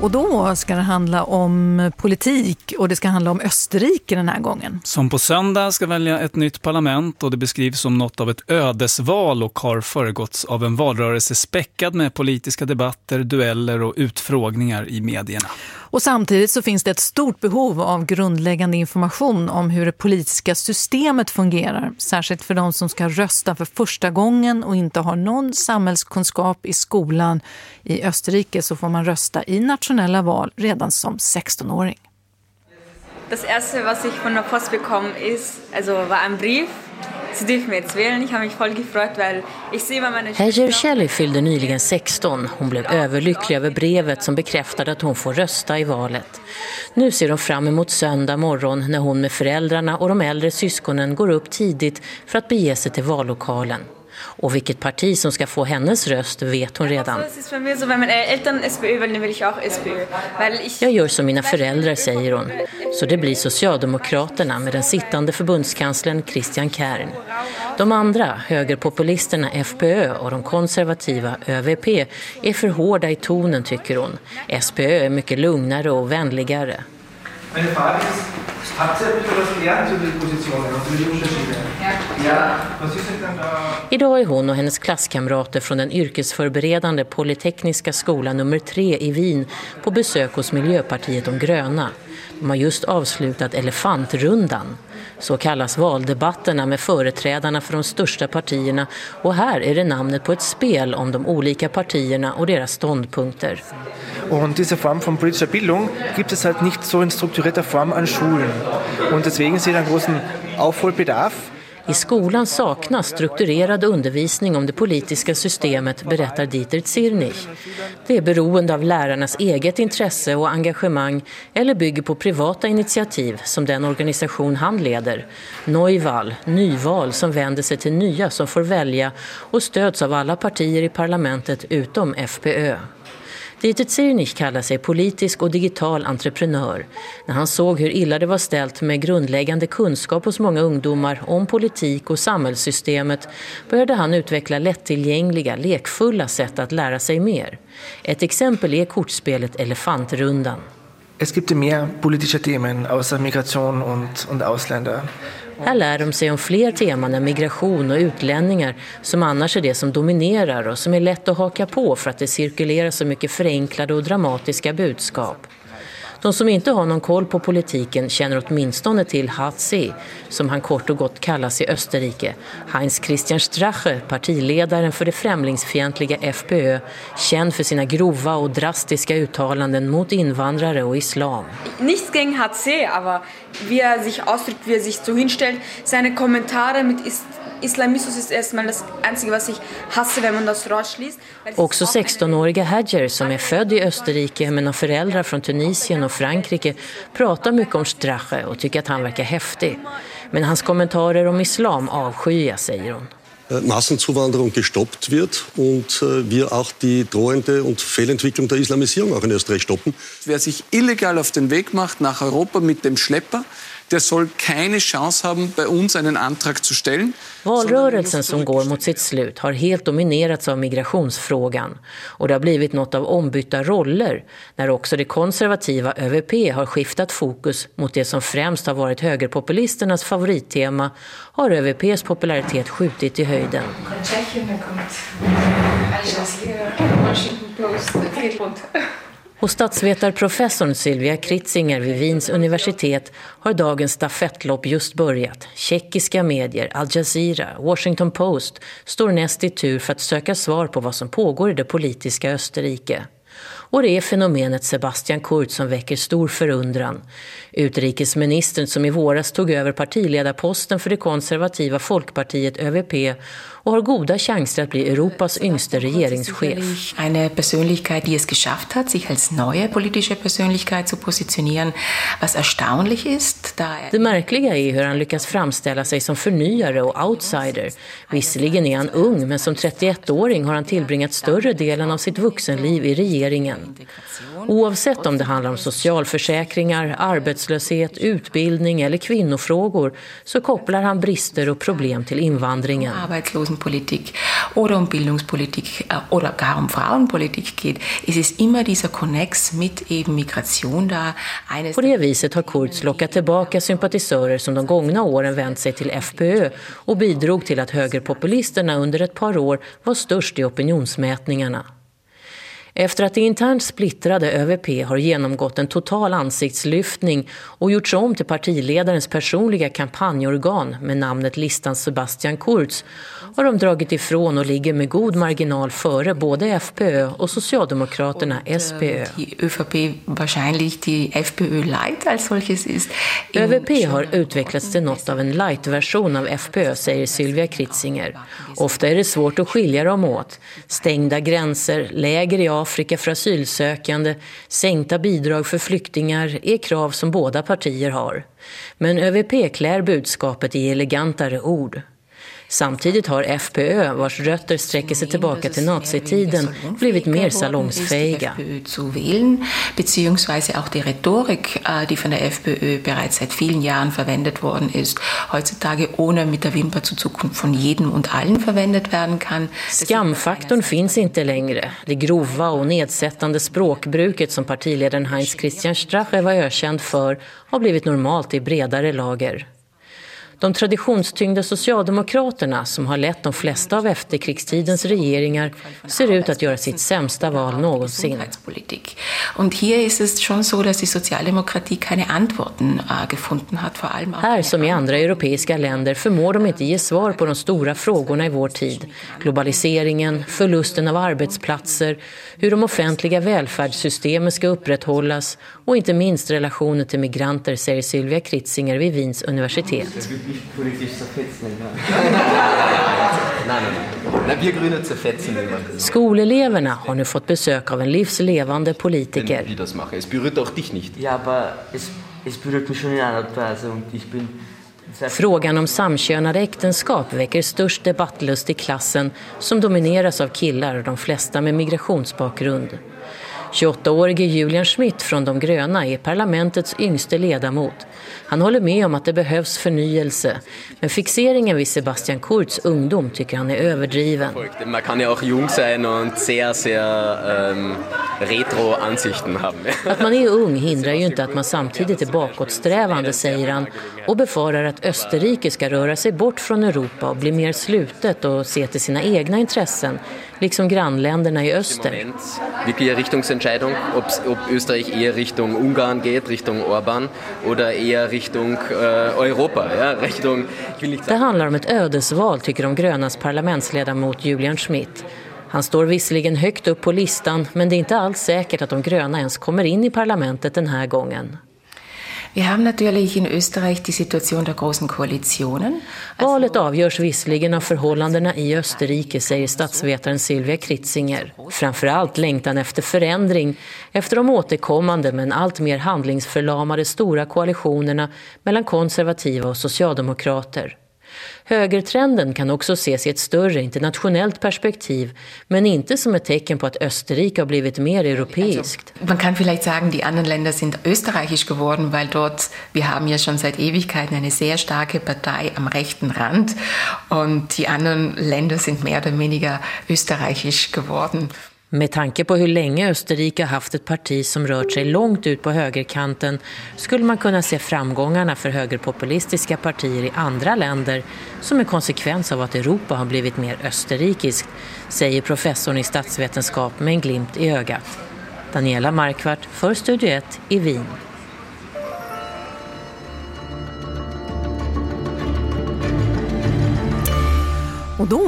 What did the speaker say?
Och då ska det handla om politik och det ska handla om Österrike den här gången. Som på söndag ska välja ett nytt parlament och det beskrivs som något av ett ödesval och har föregåtts av en valrörelse späckad med politiska debatter, dueller och utfrågningar i medierna. Och samtidigt så finns det ett stort behov av grundläggande information om hur det politiska systemet fungerar. Särskilt för de som ska rösta för första gången och inte har någon samhällskunskap i skolan. I Österrike så får man rösta i nationella val redan som 16-åring. Das erste, was ich von der Post bekommen ist, also war ein Brief Sie dürfen jetzt wählen. Ich habe mich voll gefreut, weil ich sehe vad meine Hejer Shelley fyllde nyligen 16. Hon blev överlycklig över brevet som bekräftade att hon får rösta i valet. Nu ser hon fram emot söndag morgon när hon med föräldrarna och de äldre syskonen går upp tidigt för att bege sig till vallokalen. Och vilket parti som ska få hennes röst vet hon redan. Jag gör som mina föräldrar, säger hon. Så det blir Socialdemokraterna med den sittande förbundskanslern Christian Kern. De andra, högerpopulisterna FPÖ och de konservativa ÖVP, är för hårda i tonen tycker hon. SPÖ är mycket lugnare och vänligare. Meine Frage ist, habt ihr etwas gelernt über die Positionen und über die Unterschiede? Ja. ja. Was ist denn da? Idag är hon och hennes klasskamrater från den yrkesförberedande Polytekniska skolan nummer tre i Wien på besök hos Miljöpartiet de gröna. De har just avslutat elefantrundan. Så kallas valdebatterna med företrädarna för de största partierna och här är det namnet på ett spel om de olika partierna och deras ståndpunkter. Und diese Form von politischer Bildung gibt es halt nicht so in strukturierter Form an Schulen. Und deswegen sieht einen großen Aufholbedarf. I skolan saknas strukturerad undervisning om det politiska systemet, berättar Dieter Zirnich. Det är beroende av lärarnas eget intresse och engagemang eller bygger på privata initiativ som den organisation han leder. Neuval, nyval som vänder sig till nya som får välja och stöds av alla partier i parlamentet utom FPÖ. Dieter Zirnich kallar sig politisk och digital entreprenör. När han såg hur illa det var ställt med grundläggande kunskap hos många ungdomar om politik och samhällssystemet började han utveckla lättillgängliga, lekfulla sätt att lära sig mer. Ett exempel är kortspelet Elefantrundan. Es gibt mehr politische Themen außer Migration und, und Ausländer. Här lär de sig om fler teman än migration och utlänningar som annars är det som dominerar och som är lätt att haka på för att det cirkulerar så mycket förenklade och dramatiska budskap. De som inte har någon koll på politiken känner åtminstone till HC, som han kort och gott kallas i Österrike. Heinz Christian Strache, partiledaren för det främlingsfientliga FPÖ, känd för sina grova och drastiska uttalanden mot invandrare och islam. Nichts gegen HC, aber wie er sich ausdrückt, wie er sich so hinstellt, seine Kommentare mit Islamismus är erstmal das einzige was ich hasse wenn man das rausschließt. Också 16-åriga Hadjer som är född i Österrike men har föräldrar från Tunisien och Frankrike pratar mycket om Strache och tycker att han verkar häftig. Men hans kommentarer om islam avskyr säger hon. Äh, Massenzuwanderung gestoppt wird und äh, wir auch die drohende und Fehlentwicklung der Islamisierung auch in Österreich stoppen. Wer sich illegal auf den Weg macht nach Europa mit dem Schlepper, der soll keine Chance haben, bei uns einen Antrag zu stellen. Valrörelsen som går mot sitt slut har helt dominerats av migrationsfrågan. Och det har blivit något av ombytta roller när också det konservativa ÖVP har skiftat fokus mot det som främst har varit högerpopulisternas favorittema har ÖVPs popularitet skjutit i höjden. Och statsvetarprofessorn Sylvia Kritzinger vid Wiens universitet har dagens stafettlopp just börjat. Tjeckiska medier, Al Jazeera, Washington Post står näst i tur för att söka svar på vad som pågår i det politiska Österrike. Och det är fenomenet Sebastian Kurz som väcker stor förundran. Utrikesministern som i våras tog över partiledarposten för det konservativa folkpartiet ÖVP och har goda chanser att bli Europas yngste regeringschef. En Persönlichkeit, die es geschafft hat, sich als neue politische Persönlichkeit zu positionieren, was erstaunlich ist. Da det märkliga är hur han lyckas framställa sig som förnyare och outsider. Visserligen är han ung, men som 31-åring har han tillbringat större delen av sitt vuxenliv i regeringen. Integrationen. Oavsett om det handlar om socialförsäkringar, arbetslöshet, utbildning eller kvinnofrågor så kopplar han brister och problem till invandringen. Bildungspolitik äh, oder gar um Frauenpolitik geht. Es ist immer dieser Connex mit eben Migration da. På det viset har Kurz lockat tillbaka sympatisörer som de gångna åren vänt sig till FPÖ och bidrog till att högerpopulisterna under ett par år var störst i opinionsmätningarna. Efter att det internt splittrade ÖVP har genomgått en total ansiktslyftning och gjorts om till partiledarens personliga kampanjorgan med namnet listan Sebastian Kurz har de dragit ifrån och ligger med god marginal före både FPÖ och Socialdemokraterna SPÖ. ÖVP solches ist. ÖVP har utvecklats till något av en light-version av FPÖ, säger Sylvia Kritzinger. Ofta är det svårt att skilja dem åt. Stängda gränser, läger i Afrika Afrika för asylsökande, sänkta bidrag för flyktingar är krav som båda partier har. Men ÖVP klär budskapet i elegantare ord. Samtidigt har FPÖ, vars rötter sträcker sig tillbaka till nazitiden, blivit mer salongsfähiga. beziehungsweise auch die Rhetorik, äh, die von der FPÖ bereits seit vielen Jahren verwendet worden ist, heutzutage ohne mit der Wimper zu zucken von jedem und allen verwendet werden kann. Skamfaktorn finns inte längre. Det grova och nedsättande språkbruket som partiledaren Heinz Christian Strache var ökänd för har blivit normalt i bredare lager. De traditionstyngda socialdemokraterna som har lett de flesta av efterkrigstidens regeringar ser ut att göra sitt sämsta val någonsin. Und hier ist es schon so, dass die Sozialdemokratie keine Antworten äh, gefunden hat, vor allem Här som i andra europeiska länder förmår de inte ge svar på de stora frågorna i vår tid. Globaliseringen, förlusten av arbetsplatser, hur de offentliga välfärdssystemen ska upprätthållas och inte minst relationen till migranter, säger Sylvia Kritzinger vid Wiens universitet. Politisch zerfetzen. Nein. nein wir Grüne zerfetzen. Skoleleverna har nu fått besök av en livslevande politiker. Es berührt auch dich nicht. Ja, aber es, es berührt mich schon in einer Weise und ich bin Frågan om samkönade äktenskap väcker störst debattlust i klassen som domineras av killar, de flesta med migrationsbakgrund. 28-årige Julian Schmidt från De gröna är parlamentets yngste ledamot. Han håller med om att det behövs förnyelse, men fixeringen vid Sebastian Kurz ungdom tycker han är överdriven. Man kan ju också ung sein och sehr, sehr ähm, retro Ansichten haben. Att man är ung hindrar ju inte att man samtidigt är bakåtsträvande, säger han, och befarar att Österrike ska röra sig bort från Europa och bli mer slutet och se till sina egna intressen, liksom grannländerna i öster. Wirklich Richtungsentscheidung, ob, ob Österreich eher Richtung Ungarn geht, Richtung Orban oder eher Richtung äh, Europa. Ja? Richtung, det handlar om ett ödesval, tycker de grönas parlamentsledamot Julian Schmidt. Han står visserligen högt upp på listan, men det är inte alls säkert att de gröna ens kommer in i parlamentet den här gången. Vi haben natürlich in Österreich die Situation der großen Koalitionen. Valet avgörs visserligen av förhållandena i Österrike, säger statsvetaren Silvia Kritzinger. Framförallt längtan efter förändring, efter de återkommande men allt mer handlingsförlamade stora koalitionerna mellan konservativa och socialdemokrater. Högertrenden kan också ses i ett större internationellt perspektiv, men inte som ett tecken på att Österrike har blivit mer europeiskt. Also, man kan vielleicht sagen, die anderen Länder sind österreichisch geworden, weil dort, wir haben ja schon seit Ewigkeiten eine sehr starke Partei am rechten Rand und die anderen Länder sind mehr oder weniger österreichisch geworden. Med tanke på hur länge Österrike har haft ett parti som rört sig långt ut på högerkanten skulle man kunna se framgångarna för högerpopulistiska partier i andra länder som en konsekvens av att Europa har blivit mer österrikiskt, säger professorn i statsvetenskap med en glimt i ögat. Daniela Markvart för Studio 1 i Wien. Och då